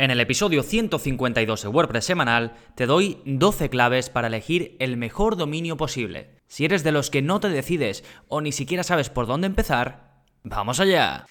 En el episodio 152 de WordPress semanal te doy 12 claves para elegir el mejor dominio posible. Si eres de los que no te decides o ni siquiera sabes por dónde empezar, ¡vamos allá!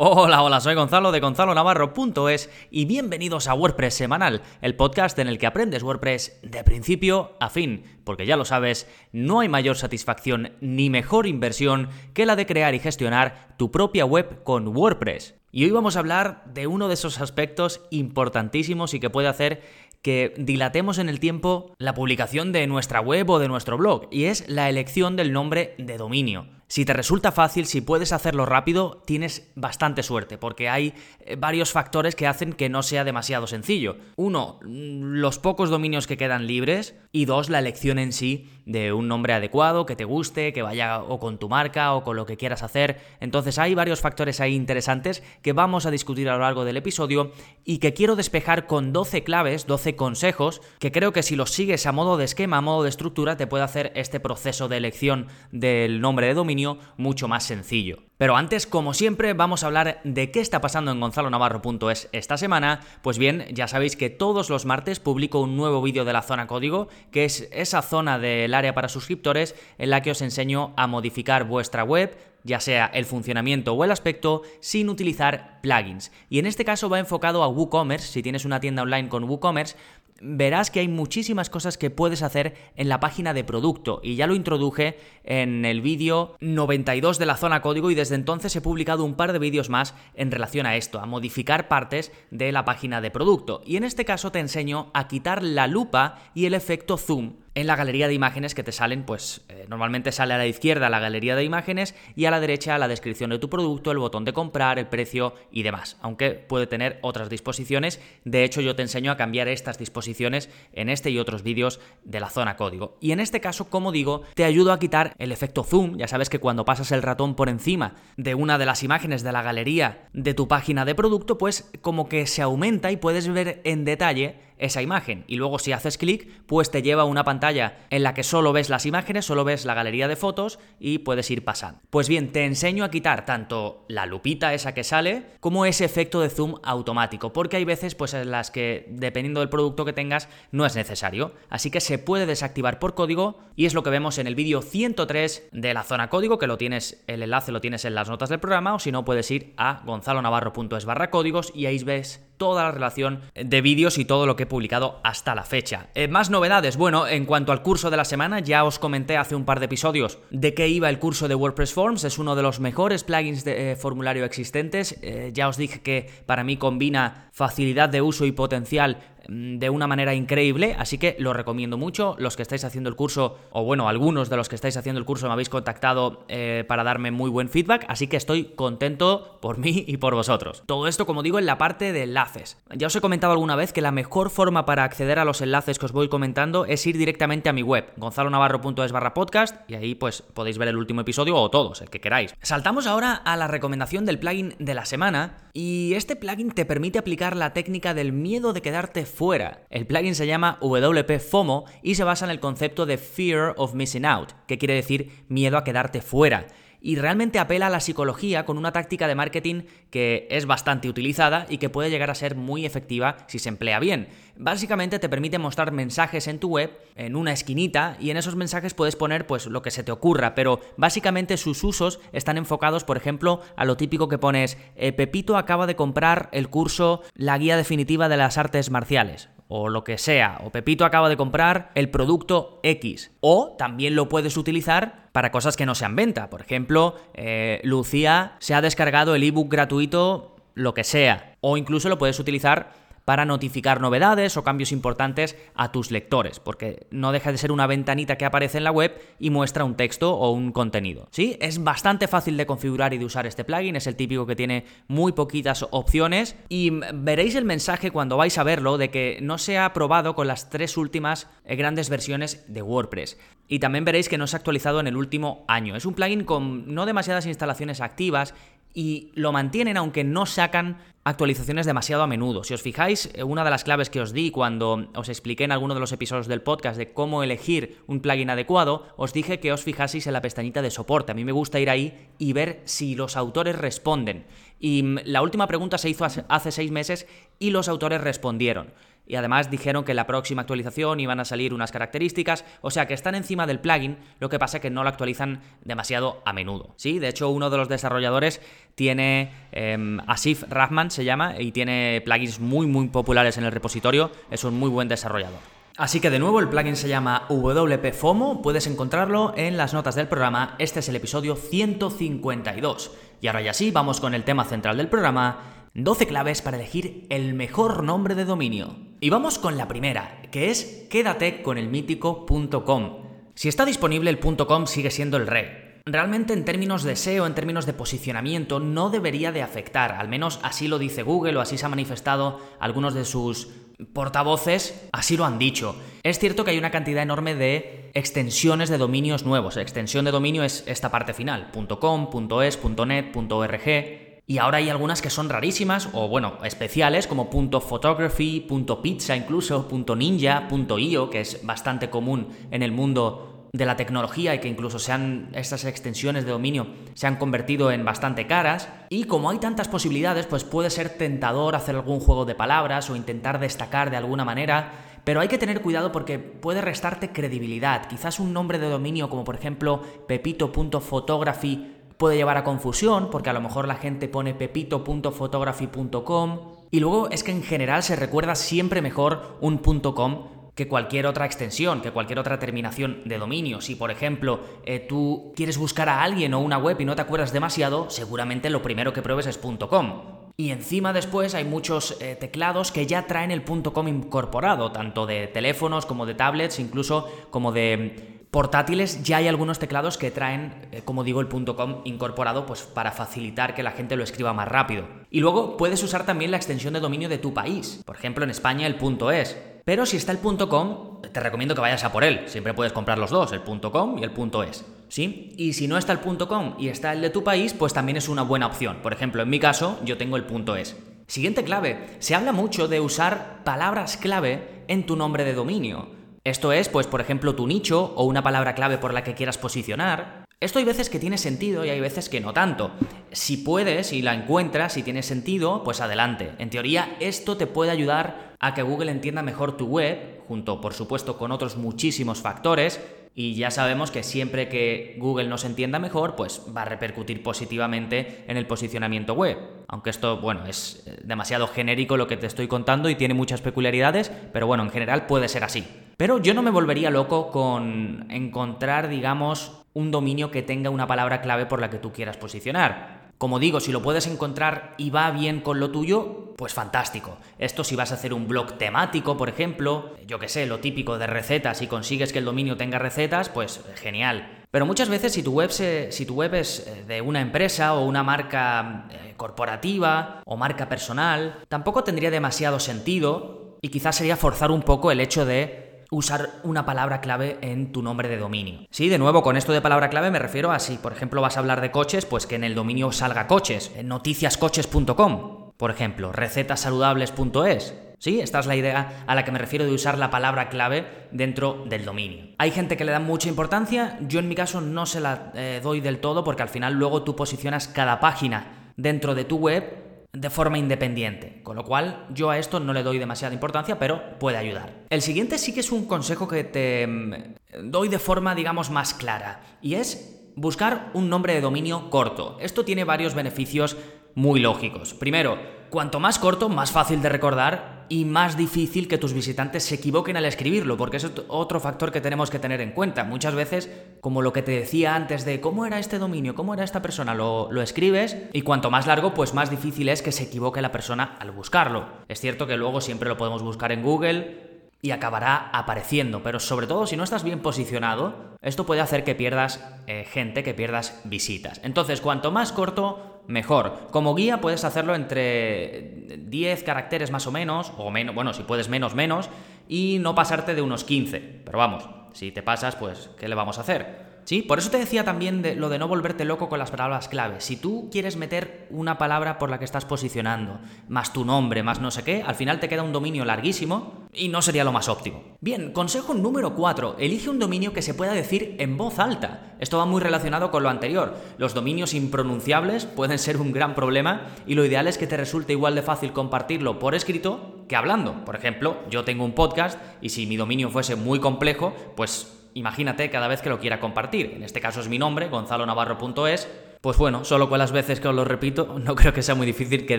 Hola, hola, soy Gonzalo de gonzalonavarro.es y bienvenidos a WordPress Semanal, el podcast en el que aprendes WordPress de principio a fin, porque ya lo sabes, no hay mayor satisfacción ni mejor inversión que la de crear y gestionar tu propia web con WordPress. Y hoy vamos a hablar de uno de esos aspectos importantísimos y que puede hacer que dilatemos en el tiempo la publicación de nuestra web o de nuestro blog, y es la elección del nombre de dominio. Si te resulta fácil, si puedes hacerlo rápido, tienes bastante suerte, porque hay eh, varios factores que hacen que no sea demasiado sencillo. Uno, los pocos dominios que quedan libres, y dos, la elección en sí de un nombre adecuado, que te guste, que vaya o con tu marca o con lo que quieras hacer. Entonces hay varios factores ahí interesantes que vamos a discutir a lo largo del episodio y que quiero despejar con 12 claves, 12 consejos, que creo que si los sigues a modo de esquema, a modo de estructura, te puede hacer este proceso de elección del nombre de dominio mucho más sencillo. Pero antes, como siempre, vamos a hablar de qué está pasando en gonzalonavarro.es esta semana. Pues bien, ya sabéis que todos los martes publico un nuevo vídeo de la zona código, que es esa zona del área para suscriptores en la que os enseño a modificar vuestra web, ya sea el funcionamiento o el aspecto, sin utilizar plugins. Y en este caso va enfocado a WooCommerce, si tienes una tienda online con WooCommerce, verás que hay muchísimas cosas que puedes hacer en la página de producto. Y ya lo introduje en el vídeo 92 de la zona código y desde entonces he publicado un par de vídeos más en relación a esto, a modificar partes de la página de producto. Y en este caso te enseño a quitar la lupa y el efecto zoom en la galería de imágenes que te salen, pues eh, normalmente sale a la izquierda la galería de imágenes y a la derecha la descripción de tu producto, el botón de comprar, el precio y demás, aunque puede tener otras disposiciones. De hecho, yo te enseño a cambiar estas disposiciones en este y otros vídeos de la zona código. Y en este caso, como digo, te ayudo a quitar el efecto zoom. Ya sabes que cuando pasas el ratón por encima de una de las imágenes de la galería de tu página de producto, pues como que se aumenta y puedes ver en detalle esa imagen. Y luego si haces clic, pues te lleva a una pantalla en la que solo ves las imágenes, solo ves la galería de fotos y puedes ir pasando. Pues bien, te enseño a quitar tanto la lupita esa que sale como ese efecto de zoom automático, porque hay veces pues en las que dependiendo del producto que tengas no es necesario. Así que se puede desactivar por código y es lo que vemos en el vídeo 103 de la zona código, que lo tienes, el enlace lo tienes en las notas del programa o si no puedes ir a gonzalonavarro.es barra códigos y ahí ves toda la relación de vídeos y todo lo que he publicado hasta la fecha. Eh, más novedades, bueno, en cuanto al curso de la semana, ya os comenté hace un par de episodios de qué iba el curso de WordPress Forms, es uno de los mejores plugins de eh, formulario existentes, eh, ya os dije que para mí combina facilidad de uso y potencial de una manera increíble, así que lo recomiendo mucho. Los que estáis haciendo el curso, o bueno, algunos de los que estáis haciendo el curso me habéis contactado eh, para darme muy buen feedback, así que estoy contento por mí y por vosotros. Todo esto, como digo, en la parte de enlaces. Ya os he comentado alguna vez que la mejor forma para acceder a los enlaces que os voy comentando es ir directamente a mi web, gonzalonavarro.es barra podcast, y ahí pues podéis ver el último episodio o todos, el que queráis. Saltamos ahora a la recomendación del plugin de la semana, y este plugin te permite aplicar la técnica del miedo de quedarte fuera. El plugin se llama WP FOMO y se basa en el concepto de Fear of Missing Out, que quiere decir miedo a quedarte fuera y realmente apela a la psicología con una táctica de marketing que es bastante utilizada y que puede llegar a ser muy efectiva si se emplea bien. Básicamente te permite mostrar mensajes en tu web en una esquinita y en esos mensajes puedes poner pues lo que se te ocurra, pero básicamente sus usos están enfocados, por ejemplo, a lo típico que pones eh, Pepito acaba de comprar el curso La guía definitiva de las artes marciales o lo que sea, o Pepito acaba de comprar el producto X. O también lo puedes utilizar para cosas que no sean venta. Por ejemplo, eh, Lucía se ha descargado el ebook gratuito, lo que sea. O incluso lo puedes utilizar para notificar novedades o cambios importantes a tus lectores, porque no deja de ser una ventanita que aparece en la web y muestra un texto o un contenido. ¿Sí? Es bastante fácil de configurar y de usar este plugin, es el típico que tiene muy poquitas opciones y veréis el mensaje cuando vais a verlo de que no se ha probado con las tres últimas eh, grandes versiones de WordPress. Y también veréis que no se ha actualizado en el último año. Es un plugin con no demasiadas instalaciones activas y lo mantienen aunque no sacan actualizaciones demasiado a menudo. Si os fijáis, eh, una de las claves que os di cuando os expliqué en alguno de los episodios del podcast de cómo elegir un plugin adecuado, os dije que os fijaseis en la pestañita de soporte. A mí me gusta ir ahí y ver si los autores responden. Y mm, la última pregunta se hizo hace seis meses y los autores respondieron y además dijeron que en la próxima actualización iban a salir unas características, o sea que están encima del plugin, lo que pasa es que no lo actualizan demasiado a menudo. Sí, de hecho uno de los desarrolladores tiene em, Asif Rahman se llama y tiene plugins muy muy populares en el repositorio, es un muy buen desarrollador. Así que de nuevo el plugin se llama WP FOMO, puedes encontrarlo en las notas del programa, este es el episodio 152. Y ahora ya sí, vamos con el tema central del programa, 12 claves para elegir el mejor nombre de dominio. Y vamos con la primera, que es quédate con el mítico.com. Si está disponible el .com sigue siendo el rey. Realmente en términos de SEO, en términos de posicionamiento, no debería de afectar, al menos así lo dice Google o así se ha manifestado algunos de sus portavoces, así lo han dicho. Es cierto que hay una cantidad enorme de extensiones de dominios nuevos. Extensión de dominio es esta parte final, .com, .es, .net, .org, y ahora hay algunas que son rarísimas o, bueno, especiales como .photography, .pizza incluso, .ninja, .io, que es bastante común en el mundo de la tecnología y que incluso sean estas extensiones de dominio se han convertido en bastante caras. Y como hay tantas posibilidades, pues puede ser tentador hacer algún juego de palabras o intentar destacar de alguna manera. Pero hay que tener cuidado porque puede restarte credibilidad. Quizás un nombre de dominio como por ejemplo pepito.photography puede llevar a confusión, porque a lo mejor la gente pone pepito.photography.com y luego es que en general se recuerda siempre mejor un .com que cualquier otra extensión, que cualquier otra terminación de dominio. Si, por ejemplo, eh, tú quieres buscar a alguien o una web y no te acuerdas demasiado, seguramente lo primero que pruebes es .com. Y encima después hay muchos eh, teclados que ya traen el .com incorporado, tanto de teléfonos como de tablets, incluso como de portátiles ya hay algunos teclados que traen, eh, como digo, el .com incorporado pues para facilitar que la gente lo escriba más rápido. Y luego puedes usar también la extensión de dominio de tu país, por ejemplo en España el .es. Pero si está el .com, te recomiendo que vayas a por él. Siempre puedes comprar los dos, el .com y el .es. ¿Sí? Y si no está el .com y está el de tu país, pues también es una buena opción. Por ejemplo, en mi caso, yo tengo el .es. Siguiente clave. Se habla mucho de usar palabras clave en tu nombre de dominio. Esto es, pues, por ejemplo, tu nicho o una palabra clave por la que quieras posicionar. Esto hay veces que tiene sentido y hay veces que no tanto. Si puedes y la encuentras y tiene sentido, pues adelante. En teoría, esto te puede ayudar a que Google entienda mejor tu web, junto, por supuesto, con otros muchísimos factores, y ya sabemos que siempre que Google nos entienda mejor, pues va a repercutir positivamente en el posicionamiento web. Aunque esto, bueno, es eh, demasiado genérico lo que te estoy contando y tiene muchas peculiaridades, pero bueno, en general puede ser así. Pero yo no me volvería loco con encontrar, digamos, un dominio que tenga una palabra clave por la que tú quieras posicionar. Como digo, si lo puedes encontrar y va bien con lo tuyo, pues fantástico. Esto si vas a hacer un blog temático, por ejemplo, yo que sé, lo típico de recetas y consigues que el dominio tenga recetas, pues genial. Pero muchas veces si tu web, si tu web es eh, de una empresa o una marca eh, corporativa o marca personal, tampoco tendría demasiado sentido y quizás sería forzar un poco el hecho de usar una palabra clave en tu nombre de dominio. Sí, de nuevo, con esto de palabra clave me refiero a si, por ejemplo, vas a hablar de coches, pues que en el dominio salga coches, noticiascoches.com, por ejemplo, recetasaludables.es. Sí, esta es la idea a la que me refiero de usar la palabra clave dentro del dominio. Hay gente que le da mucha importancia, yo en mi caso no se la eh, doy del todo porque al final luego tú posicionas cada página dentro de tu web de forma independiente, con lo cual yo a esto no le doy demasiada importancia, pero puede ayudar. El siguiente sí que es un consejo que te mm, doy de forma, digamos, más clara, y es buscar un nombre de dominio corto. Esto tiene varios beneficios muy lógicos. Primero, cuanto más corto, más fácil de recordar y más difícil que tus visitantes se equivoquen al escribirlo, porque es otro factor que tenemos que tener en cuenta. Muchas veces, como lo que te decía antes de cómo era este dominio, cómo era esta persona, lo, lo escribes y cuanto más largo, pues más difícil es que se equivoque la persona al buscarlo. Es cierto que luego siempre lo podemos buscar en Google, y acabará apareciendo. Pero sobre todo si no estás bien posicionado, esto puede hacer que pierdas eh, gente, que pierdas visitas. Entonces, cuanto más corto, mejor. Como guía puedes hacerlo entre 10 caracteres más o menos, o menos, bueno, si puedes menos, menos, y no pasarte de unos 15. Pero vamos, si te pasas, pues, ¿qué le vamos a hacer? ¿Sí? Por eso te decía también de lo de no volverte loco con las palabras clave. Si tú quieres meter una palabra por la que estás posicionando, más tu nombre, más no sé qué, al final te queda un dominio larguísimo y no sería lo más óptimo. Bien, consejo número 4. Elige un dominio que se pueda decir en voz alta. Esto va muy relacionado con lo anterior. Los dominios impronunciables pueden ser un gran problema y lo ideal es que te resulte igual de fácil compartirlo por escrito que hablando. Por ejemplo, yo tengo un podcast y si mi dominio fuese muy complejo, pues imagínate cada vez que lo quiera compartir. En este caso es mi nombre, gonzalonavarro.es. Pues bueno, solo con las veces que os lo repito, no creo que sea muy difícil que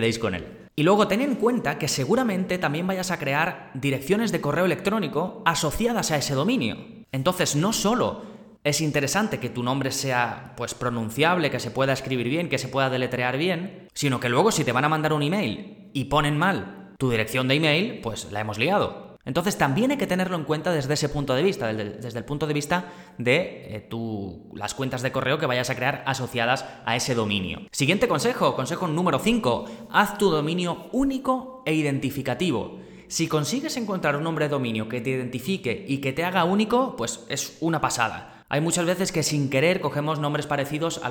deis con él. Y luego ten en cuenta que seguramente también vayas a crear direcciones de correo electrónico asociadas a ese dominio. Entonces, no solo es interesante que tu nombre sea pues pronunciable, que se pueda escribir bien, que se pueda deletrear bien, sino que luego si te van a mandar un email y ponen mal tu dirección de email, pues la hemos liado. Entonces también hay que tenerlo en cuenta desde ese punto de vista, desde, el punto de vista de eh, las cuentas de correo que vayas a crear asociadas a ese dominio. Siguiente consejo, consejo número 5, haz tu dominio único e identificativo. Si consigues encontrar un nombre de dominio que te identifique y que te haga único, pues es una pasada. Hay muchas veces que sin querer cogemos nombres parecidos a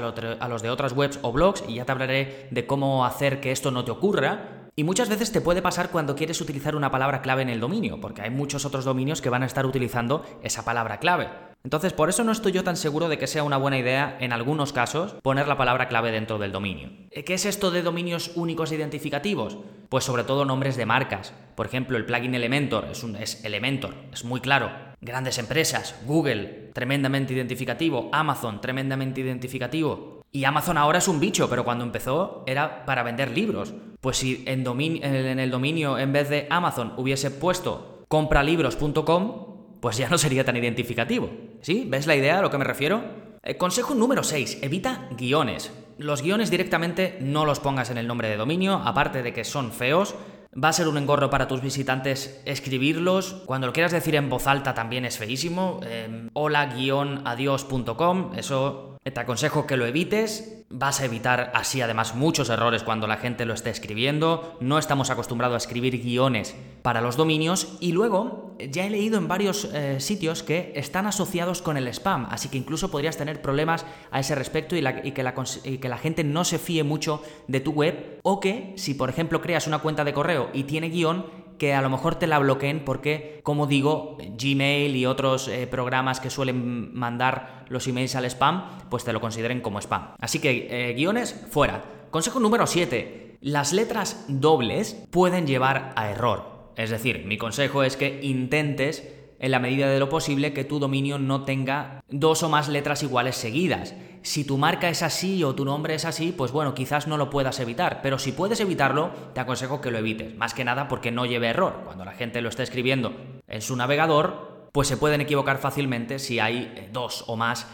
los de otras webs o blogs y ya te hablaré de cómo hacer que esto no te ocurra, y muchas veces te puede pasar cuando quieres utilizar una palabra clave en el dominio, porque hay muchos otros dominios que van a estar utilizando esa palabra clave. Entonces, por eso no estoy yo tan seguro de que sea una buena idea, en algunos casos, poner la palabra clave dentro del dominio. Eh, ¿Qué es esto de dominios únicos identificativos? Pues sobre todo nombres de marcas. Por ejemplo, el plugin Elementor es, un, es Elementor, es muy claro. Grandes empresas, Google, tremendamente identificativo, Amazon, tremendamente identificativo. Y Amazon ahora es un bicho, pero cuando empezó era para vender libros. Pues si en, el dominio en vez de Amazon hubiese puesto compralibros.com, pues ya no sería tan identificativo. ¿Sí? ¿Ves la idea a lo que me refiero? Eh, consejo número 6. Evita guiones. Los guiones directamente no los pongas en el nombre de dominio, aparte de que son feos. Va a ser un engorro para tus visitantes escribirlos. Cuando lo quieras decir en voz alta también es feísimo. Eh, hola-adiós.com, eso te aconsejo que lo evites, vas a evitar así además muchos errores cuando la gente lo esté escribiendo, no estamos acostumbrados a escribir guiones para los dominios. Y luego ya he leído en varios eh, sitios que están asociados con el spam, así que incluso podrías tener problemas a ese respecto y, que la, y que la gente no se fíe mucho de tu web. O que si por ejemplo creas una cuenta de correo y tiene guion, que a lo mejor te la bloqueen porque, como digo, Gmail y otros eh, programas que suelen mandar los emails al spam, pues te lo consideren como spam. Así que eh, guiones fuera. Consejo número 7. Las letras dobles pueden llevar a error. Es decir, mi consejo es que intentes en la medida de lo posible que tu dominio no tenga dos o más letras iguales seguidas. Si tu marca es así o tu nombre es así, pues bueno, quizás no lo puedas evitar, pero si puedes evitarlo, te aconsejo que lo evites, más que nada porque no lleve error. Cuando la gente lo está escribiendo en su navegador, pues se pueden equivocar fácilmente si hay eh, dos o más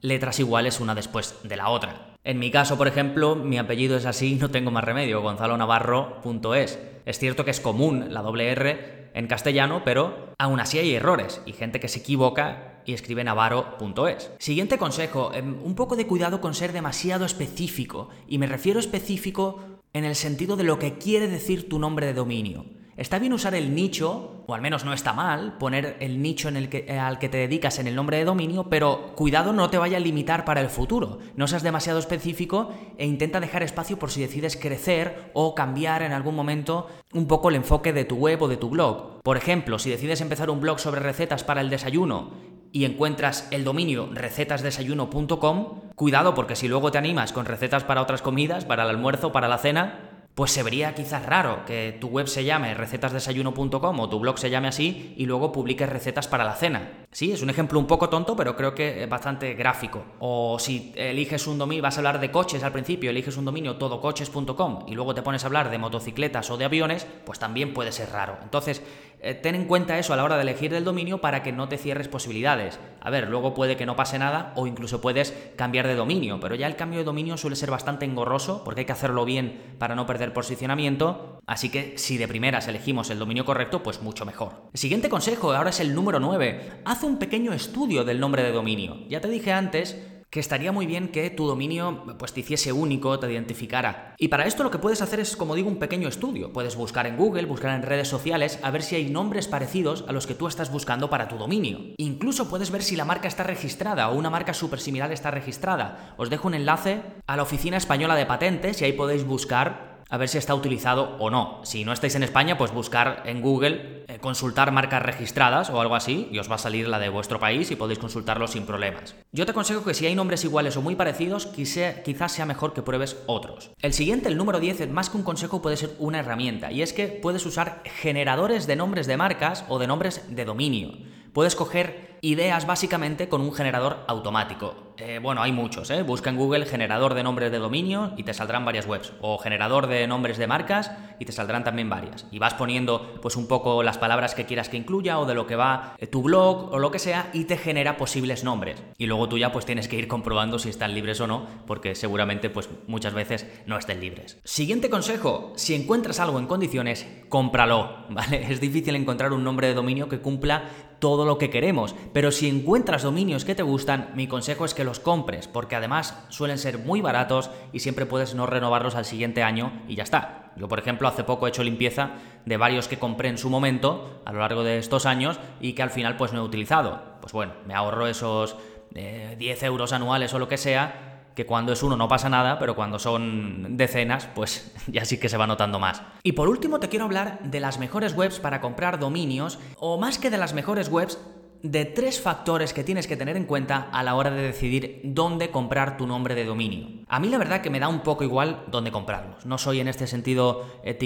letras iguales una después de la otra. En mi caso, por ejemplo, mi apellido es así, no tengo más remedio, gonzalonavarro.es. Es cierto que es común la doble R en castellano, pero aún así hay errores y gente que se equivoca y escribe navarro.es. Siguiente consejo, em, un poco de cuidado con ser demasiado específico, y me refiero específico en el sentido de lo que quiere decir tu nombre de dominio. Está bien usar el nicho, o al menos no está mal, poner el nicho en el que, eh, al que te dedicas en el nombre de dominio, pero cuidado no te vaya a limitar para el futuro. No seas demasiado específico e intenta dejar espacio por si decides crecer o cambiar en algún momento un poco el enfoque de tu web o de tu blog. Por ejemplo, si decides empezar un blog sobre recetas para el desayuno y encuentras el dominio recetasdesayuno.com, cuidado porque si luego te animas con recetas para otras comidas, para el almuerzo, para la cena, pues se vería quizás raro que tu web se llame recetasdesayuno.com o tu blog se llame así y luego publiques recetas para la cena. Sí, es un ejemplo un poco tonto, pero creo que es bastante gráfico. O si eliges un dominio, vas a hablar de coches al principio, eliges un dominio todocoches.com y luego te pones a hablar de motocicletas o de aviones, pues también puede ser raro. Entonces, eh, ten en cuenta eso a la hora de elegir el dominio para que no te cierres posibilidades. A ver, luego puede que no pase nada o incluso puedes cambiar de dominio, pero ya el cambio de dominio suele ser bastante engorroso porque hay que hacerlo bien para no perder posicionamiento, así que si de primeras elegimos el dominio correcto, pues mucho mejor. El siguiente consejo, ahora es el número 9, haz un pequeño estudio del nombre de dominio. Ya te dije antes que estaría muy bien que tu dominio pues te hiciese único, te identificara. Y para esto lo que puedes hacer es, como digo, un pequeño estudio. Puedes buscar en Google, buscar en redes sociales, a ver si hay nombres parecidos a los que tú estás buscando para tu dominio. Incluso puedes ver si la marca está registrada o una marca súper similar está registrada. Os dejo un enlace a la Oficina Española de Patentes y ahí podéis buscar a ver si está utilizado o no. Si no estáis en España, pues buscar en Google, eh, consultar marcas registradas o algo así, y os va a salir la de vuestro país y podéis consultarlo sin problemas. Yo te aconsejo que si hay nombres iguales o muy parecidos, quizás sea mejor que pruebes otros. El siguiente, el número 10, más que un consejo puede ser una herramienta, y es que puedes usar generadores de nombres de marcas o de nombres de dominio. Puedes coger ideas básicamente con un generador automático. Eh, bueno, hay muchos, ¿eh? Busca en Google generador de nombres de dominio y te saldrán varias webs. O generador de nombres de marcas y te saldrán también varias. Y vas poniendo pues un poco las palabras que quieras que incluya o de lo que va eh, tu blog o lo que sea y te genera posibles nombres. Y luego tú ya pues tienes que ir comprobando si están libres o no, porque seguramente pues muchas veces no estén libres. Siguiente consejo, si encuentras algo en condiciones, cómpralo, ¿vale? Es difícil encontrar un nombre de dominio que cumpla todo lo que queremos, pero si encuentras dominios que te gustan, mi consejo es que los compres, porque además suelen ser muy baratos y siempre puedes no renovarlos al siguiente año y ya está. Yo, por ejemplo, hace poco he hecho limpieza de varios que compré en su momento a lo largo de estos años y que al final pues no he utilizado. Pues bueno, me ahorro esos 10 eh, euros anuales o lo que sea que cuando es uno no pasa nada, pero cuando son decenas, pues ya sí que se va notando más. Y por último te quiero hablar de las mejores webs para comprar dominios, o más que de las mejores webs, de tres factores que tienes que tener en cuenta a la hora de decidir dónde comprar tu nombre de dominio. A mí la verdad que me da un poco igual dónde comprarlos. No soy en este sentido eh,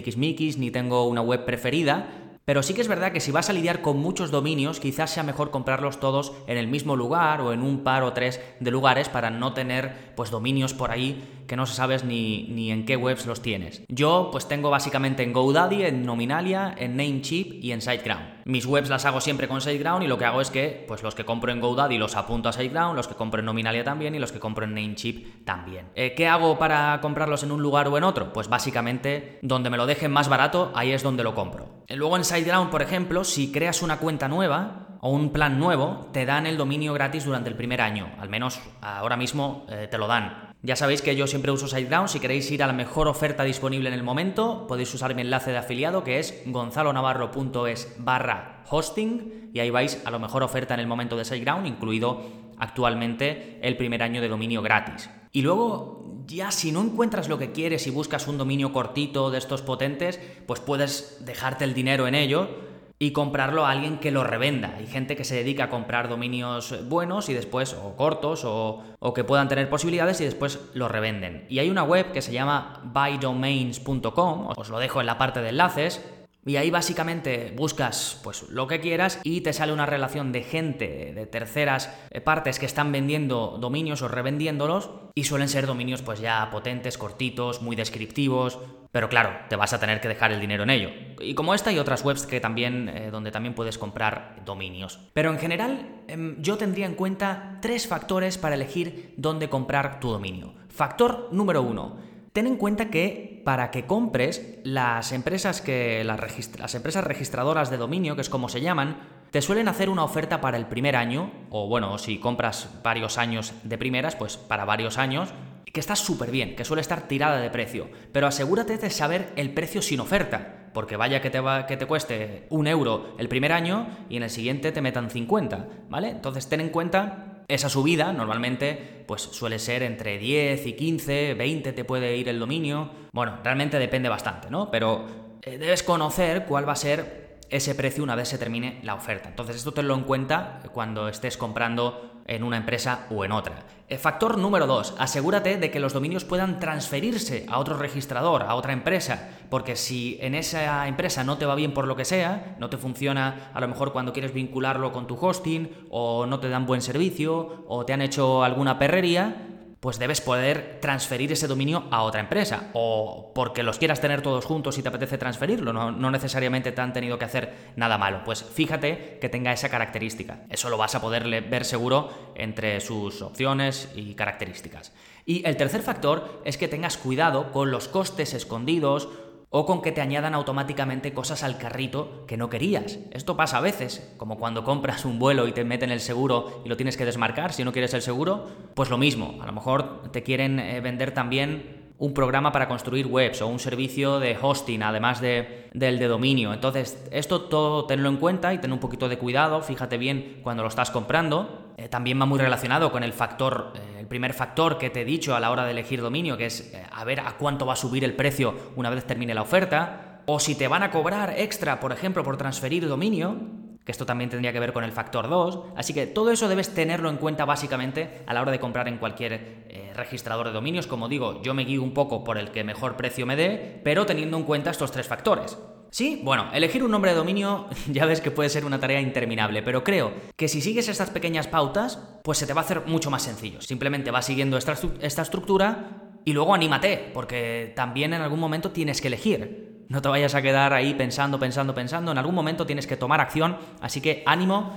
ni tengo una web preferida, pero sí que es verdad que si vas a lidiar con muchos dominios, quizás sea mejor comprarlos todos en el mismo lugar o en un par o tres de lugares para no tener pues dominios por ahí que no sabes ni, ni en qué webs los tienes. Yo pues tengo básicamente en GoDaddy, en Nominalia, en Namecheap y en SiteGround. Mis webs las hago siempre con SiteGround y lo que hago es que pues los que compro en GoDaddy los apunto a SiteGround, los que compro en Nominalia también y los que compro en Namecheap también. Eh, ¿Qué hago para comprarlos en un lugar o en otro? Pues básicamente donde me lo dejen más barato, ahí es donde lo compro. Eh, luego en SiteGround, por ejemplo, si creas una cuenta nueva, o un plan nuevo, te dan el dominio gratis durante el primer año. Al menos ahora mismo eh, te lo dan. Ya sabéis que yo siempre uso SiteGround. Si queréis ir a la mejor oferta disponible en el momento, podéis usar mi enlace de afiliado que es gonzalonavarro.es barra hosting y ahí vais a la mejor oferta en el momento de SiteGround, incluido actualmente el primer año de dominio gratis. Y luego, ya si no encuentras lo que quieres y buscas un dominio cortito de estos potentes, pues puedes dejarte el dinero en ello y comprarlo a alguien que lo revenda. Hay gente que se dedica a comprar dominios buenos y después, o cortos, o, o que puedan tener posibilidades y después lo revenden. Y hay una web que se llama buydomains.com, os lo dejo en la parte de enlaces, y ahí básicamente buscas pues lo que quieras y te sale una relación de gente de terceras eh, partes que están vendiendo dominios o revendiéndolos y suelen ser dominios pues ya potentes, cortitos, muy descriptivos, pero claro, te vas a tener que dejar el dinero en ello. Y como esta y otras webs que también eh, donde también puedes comprar dominios. Pero en general em, yo tendría en cuenta tres factores para elegir dónde comprar tu dominio. Factor número uno ten en cuenta que para que compres, las empresas, que, las, empresas registradoras de dominio, que es como se llaman, te suelen hacer una oferta para el primer año, o bueno, si compras varios años de primeras, pues para varios años, que está súper bien, que suele estar tirada de precio, pero asegúrate de saber el precio sin oferta, porque vaya que te, va, que te cueste un euro el primer año y en el siguiente te metan 50, ¿vale? Entonces ten en cuenta esa subida normalmente pues suele ser entre 10 y 15, 20 te puede ir el dominio. Bueno, realmente depende bastante, ¿no? Pero eh, debes conocer cuál va a ser ese precio una vez se termine la oferta. Entonces esto tenlo en cuenta cuando estés comprando en una empresa o en otra. El factor número 2, asegúrate de que los dominios puedan transferirse a otro registrador, a otra empresa, porque si en esa empresa no te va bien por lo que sea, no te funciona a lo mejor cuando quieres vincularlo con tu hosting, o no te dan buen servicio, o te han hecho alguna perrería, pues debes poder transferir ese dominio a otra empresa. O porque los quieras tener todos juntos y te apetece transferirlo, no, necesariamente te han tenido que hacer nada malo. Pues fíjate que tenga esa característica. Eso lo vas a poder ver seguro entre sus opciones y características. Y el tercer factor es que tengas cuidado con los costes escondidos o con que te añadan automáticamente cosas al carrito que no querías. Esto pasa a veces, como cuando compras un vuelo y te meten el seguro y lo tienes que desmarcar si no quieres el seguro, pues lo mismo, a lo mejor te quieren eh, vender también un programa para construir webs o un servicio de hosting, además de, del de dominio. Entonces, esto todo tenlo en cuenta y ten un poquito de cuidado, fíjate bien cuando lo estás comprando. Eh, también va muy relacionado con el factor, eh, el primer factor que te he dicho a la hora de elegir dominio, que es eh, a ver a cuánto va a subir el precio una vez termine la oferta. O si te van a cobrar extra, por ejemplo, por transferir dominio, que esto también tendría que ver con el factor 2. Así que todo eso debes tenerlo en cuenta básicamente a la hora de comprar en cualquier registrador de dominios. Como digo, yo me guío un poco por el que mejor precio me dé, pero teniendo en cuenta estos tres factores. Sí, bueno, elegir un nombre de dominio ya ves que puede ser una tarea interminable, pero creo que si sigues estas pequeñas pautas, pues se te va a hacer mucho más sencillo. Simplemente vas siguiendo esta, esta estructura y luego anímate, porque también en algún momento tienes que elegir. No te vayas a quedar ahí pensando, pensando, pensando. En algún momento tienes que tomar acción, así que ánimo,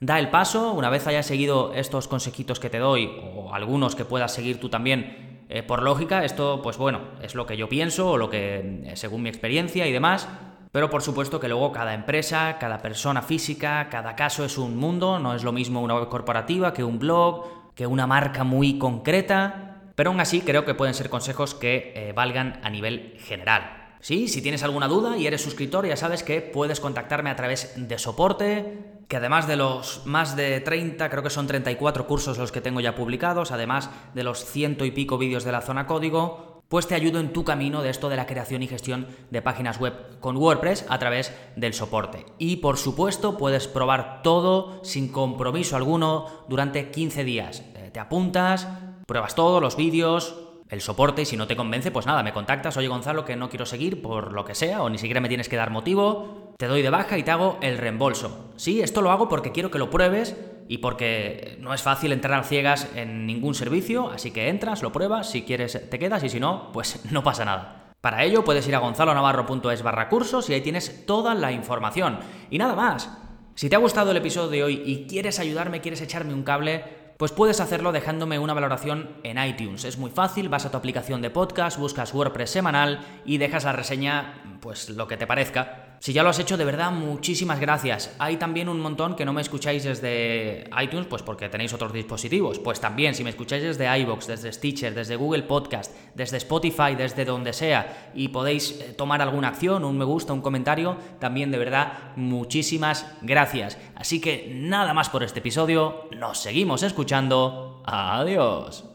da el paso. Una vez hayas seguido estos consejitos que te doy, o algunos que puedas seguir tú también, eh, por lógica, esto, pues bueno, es lo que yo pienso, o lo que, eh, según mi experiencia y demás, pero por supuesto que luego cada empresa, cada persona física, cada caso es un mundo, no es lo mismo una web corporativa que un blog, que una marca muy concreta, pero aún así creo que pueden ser consejos que eh, valgan a nivel general. Sí, si tienes alguna duda y eres suscriptor, ya sabes que puedes contactarme a través de soporte, que además de los más de 30, creo que son 34 cursos los que tengo ya publicados, además de los ciento y pico vídeos de la zona código, pues te ayudo en tu camino de esto de la creación y gestión de páginas web con WordPress a través del soporte. Y por supuesto puedes probar todo sin compromiso alguno durante 15 días. Eh, te apuntas, pruebas todo, los vídeos, el soporte y si no te convence, pues nada, me contactas, oye Gonzalo, que no quiero seguir por lo que sea, o ni siquiera me tienes que dar motivo, te doy de baja y te hago el reembolso. Sí, esto lo hago porque quiero que lo pruebes y porque no es fácil entrar ciegas en ningún servicio, así que entras, lo pruebas, si quieres te quedas y si no, pues no pasa nada. Para ello puedes ir a gonzalonavarro.es barra cursos y ahí tienes toda la información. Y nada más. Si te ha gustado el episodio de hoy y quieres ayudarme, quieres echarme un cable, pues puedes hacerlo dejándome una valoración en iTunes. Es muy fácil, vas a tu aplicación de podcast, buscas WordPress semanal y dejas la reseña, pues lo que te parezca. Si ya lo has hecho, de verdad, muchísimas gracias. Hay también un montón que no me escucháis desde iTunes, pues porque tenéis otros dispositivos. Pues también, si me escucháis desde iVoox, desde Stitcher, desde Google Podcast, desde Spotify, desde donde sea, y podéis eh, tomar alguna acción, un me gusta, un comentario, también de verdad, muchísimas gracias. Así que nada más por este episodio, nos seguimos escuchando. Adiós.